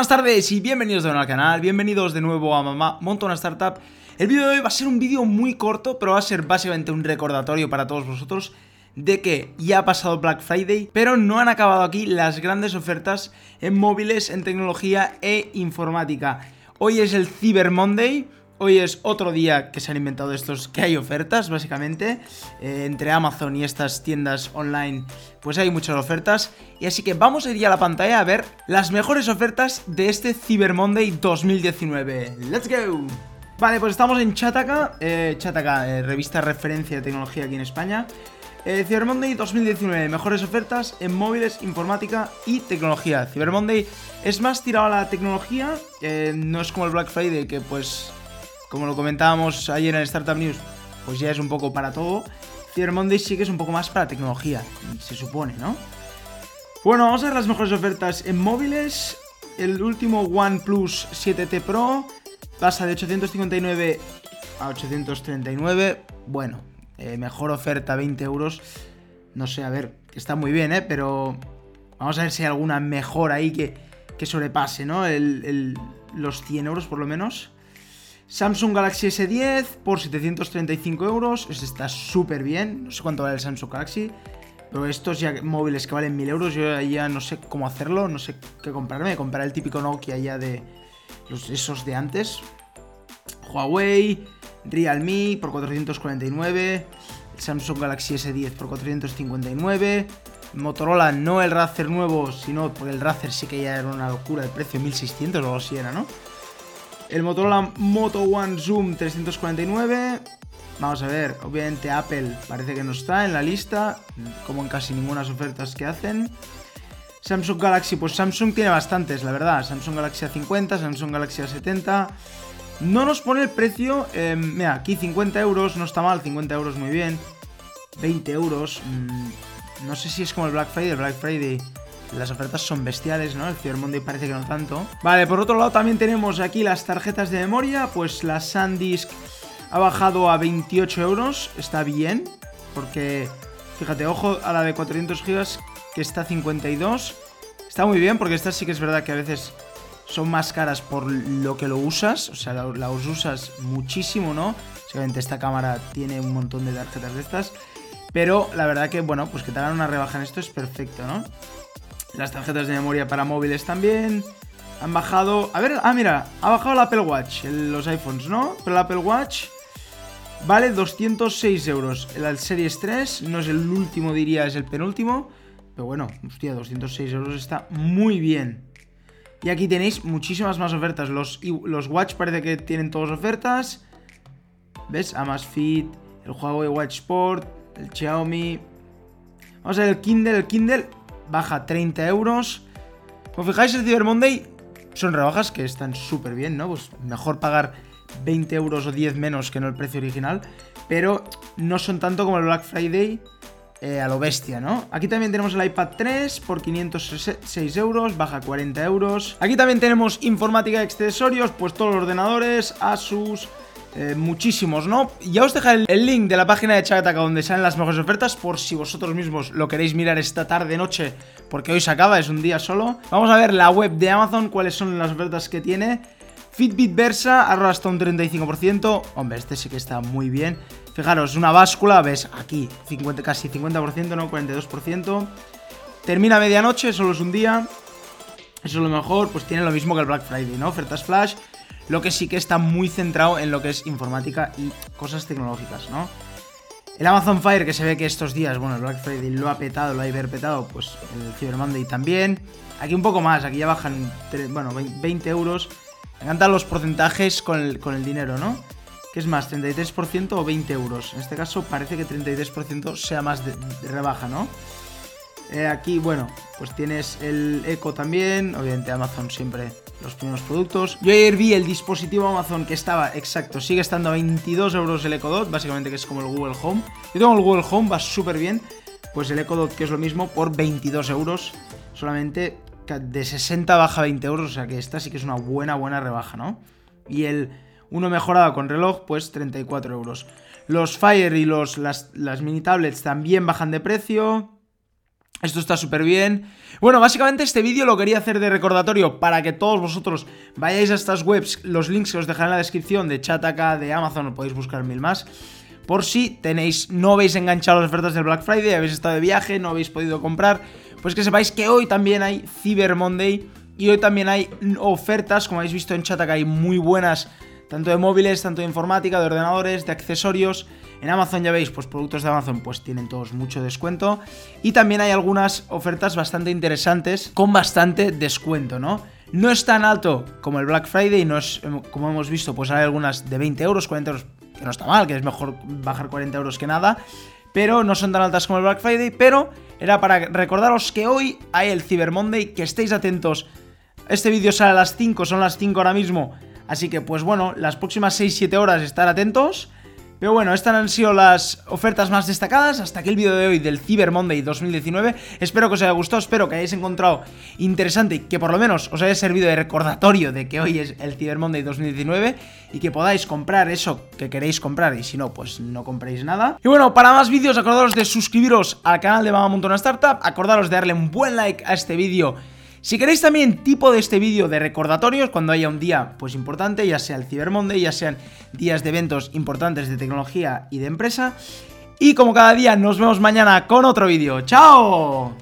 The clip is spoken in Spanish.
buenas tardes y bienvenidos de nuevo al canal, bienvenidos de nuevo a Mamá Monta una Startup. El vídeo de hoy va a ser un vídeo muy corto, pero va a ser básicamente un recordatorio para todos vosotros de que ya ha pasado Black Friday, pero no han acabado aquí las grandes ofertas en móviles, en tecnología e informática. Hoy es el Cyber Monday, Hoy es otro día que se han inventado estos, que hay ofertas, básicamente. Eh, entre Amazon y estas tiendas online, pues hay muchas ofertas. Y así que vamos a ir a la pantalla a ver las mejores ofertas de este Cyber Monday 2019. ¡Let's go! Vale, pues estamos en Chataka, eh, Chataka, eh, revista referencia de tecnología aquí en España. Eh, Cyber Monday 2019, mejores ofertas en móviles, informática y tecnología. Cyber Monday es más tirado a la tecnología, no es como el Black Friday que pues como lo comentábamos ayer en Startup News, pues ya es un poco para todo. Cyber Monday sí que es un poco más para tecnología, se supone, ¿no? Bueno, vamos a ver las mejores ofertas en móviles. El último OnePlus 7T Pro pasa de 859 a 839. Bueno, eh, mejor oferta, 20 euros. No sé, a ver, está muy bien, ¿eh? Pero vamos a ver si hay alguna mejor ahí que, que sobrepase, ¿no? los 100 euros por lo menos. Samsung Galaxy S10 por 735 euros. Este está súper bien. No sé cuánto vale el Samsung Galaxy. Pero estos ya móviles que valen 1000 euros, yo ya no sé cómo hacerlo, no sé qué comprarme. Comprar el típico Nokia ya de los, esos de antes. Huawei, Realme por 449. El Samsung Galaxy S10 por 459. Motorola, no el Razer nuevo, sino porque el Razer sí que ya era una locura, el precio 1600 o algo así era, ¿no? El Motorola Moto One Zoom 349. Vamos a ver, obviamente Apple parece que no está en la lista, como en casi ninguna ofertas que hacen. Samsung Galaxy, pues Samsung tiene bastantes, la verdad. Samsung Galaxy A50, Samsung Galaxy A70. No nos pone el precio, em, mira, aquí 50 euros, no está mal, 50 euros muy bien. 20 euros, mm, no sé si es como el Black Friday, el Black Friday las ofertas son bestiales, ¿no? El Cyber Monday parece que no tanto. Vale, por otro lado también tenemos aquí las tarjetas de memoria. Pues la SanDisk ha bajado a 28 euros. Está bien, porque fíjate, ojo a la de 400 GB que está a 52. Está muy bien, porque esta sí que es verdad que a veces son más caras por lo que lo usas. O sea, la, usas muchísimo, ¿no? Seguramente esta cámara tiene un montón de tarjetas de estas. Pero la verdad que, bueno, pues que te hagan una rebaja en esto es perfecto, ¿no? Las tarjetas de memoria para móviles también. Han bajado... A ver, ah, mira, ha bajado el Apple Watch, los iPhones, ¿no? Pero el Apple Watch vale 206 euros. El Series 3 no es el último, diría, es el penúltimo. Pero bueno, hostia, 206 euros está muy bien. Y aquí tenéis muchísimas más ofertas. Los, los Watch parece que tienen todas ofertas. ¿Ves? Amazfit, el Huawei Watch Sport, el Xiaomi. Vamos a ver el Kindle. El Kindle baja 30 euros. Como fijáis, el Cyber Monday son rebajas que están súper bien, ¿no? Pues mejor pagar 20 euros o 10 menos que no el precio original, pero no son tanto como el Black Friday eh, a lo bestia, ¿no? Aquí también tenemos el iPad 3 por 506 euros, baja 40 euros. Aquí también tenemos informática y accesorios, pues todos los ordenadores, Asus, eh, muchísimos, ¿no? Ya os dejaré el link de la página de Chataka donde salen las mejores ofertas por si vosotros mismos lo queréis mirar esta tarde noche porque hoy se acaba, es un día solo. Vamos a ver la web de Amazon, cuáles son las ofertas que tiene. Fitbit Versa, ahorra hasta un 35%. Hombre, este sí que está muy bien. Fijaros, una báscula, ves aquí, 50, casi 50%, no 42%. Termina medianoche, solo es un día. Eso es lo mejor, pues tiene lo mismo que el Black Friday, ¿no? Ofertas flash, lo que sí que está muy centrado en lo que es informática y cosas tecnológicas, ¿no? El Amazon Fire, que se ve que estos días, bueno, el Black Friday lo ha petado, lo ha hiperpetado, pues el Cyber Monday también. Aquí un poco más, aquí ya bajan, bueno, 20 euros. Me encantan los porcentajes con el, dinero, ¿no? ¿Qué es más, 33% o 20 euros? En este caso parece que 33% sea más de, rebaja, ¿no? Eh, aquí, bueno, pues tienes el Eco también, obviamente Amazon siempre los primeros productos. Yo ayer vi el dispositivo Amazon que estaba, exacto, sigue estando a 22 euros el Echo Dot, básicamente que es como el Google Home. Yo tengo el Google Home, va súper bien. Pues el Echo Dot, que es lo mismo, por 22 euros. Solamente de 60 baja 20 euros, o sea que esta sí que es una buena, buena rebaja, ¿no? Y el uno mejorado con reloj, pues 34 euros. Los Fire y los, las, las mini tablets también bajan de precio. Esto está súper bien. Bueno, básicamente este vídeo lo quería hacer de recordatorio para que todos vosotros vayáis a estas webs, los links que os dejaré en la descripción de Chataka, de Amazon, podéis buscar mil más. Por si tenéis, no habéis enganchado las ofertas del Black Friday, habéis estado de viaje, no habéis podido comprar, pues que sepáis que hoy también hay Cyber Monday y hoy también hay ofertas, como habéis visto en Chataka, hay muy buenas, tanto de móviles, tanto de informática, de ordenadores, de accesorios. En Amazon ya veis, pues productos de Amazon pues tienen todos mucho descuento. Y también hay algunas ofertas bastante interesantes con bastante descuento, ¿no? No es tan alto como el Black Friday, no es, como hemos visto, pues hay algunas de 20 euros, 40 euros, que no está mal, que es mejor bajar 40 euros que nada. Pero no son tan altas como el Black Friday, pero era para recordaros que hoy hay el Cyber Monday, que estéis atentos. Este vídeo sale a las 5, son las 5 ahora mismo. Así que, pues bueno, las próximas 6-7 horas estar atentos. Pero bueno, estas han sido las ofertas más destacadas. Hasta aquí el vídeo de hoy del Cyber Monday 2019. Espero que os haya gustado, espero que hayáis encontrado interesante y que por lo menos os haya servido de recordatorio de que hoy es el Cyber Monday 2019 y que podáis comprar eso que queréis comprar y si no, pues no compréis nada. Y bueno, para más vídeos, acordaros de suscribiros al canal de Mama Montona Startup, acordaros de darle un buen like a este vídeo si queréis también tipo de este vídeo de recordatorios cuando haya un día pues importante, ya sea el Cyber Monday, ya sean días de eventos importantes de tecnología y de empresa. Y como cada día nos vemos mañana con otro vídeo. ¡Chao!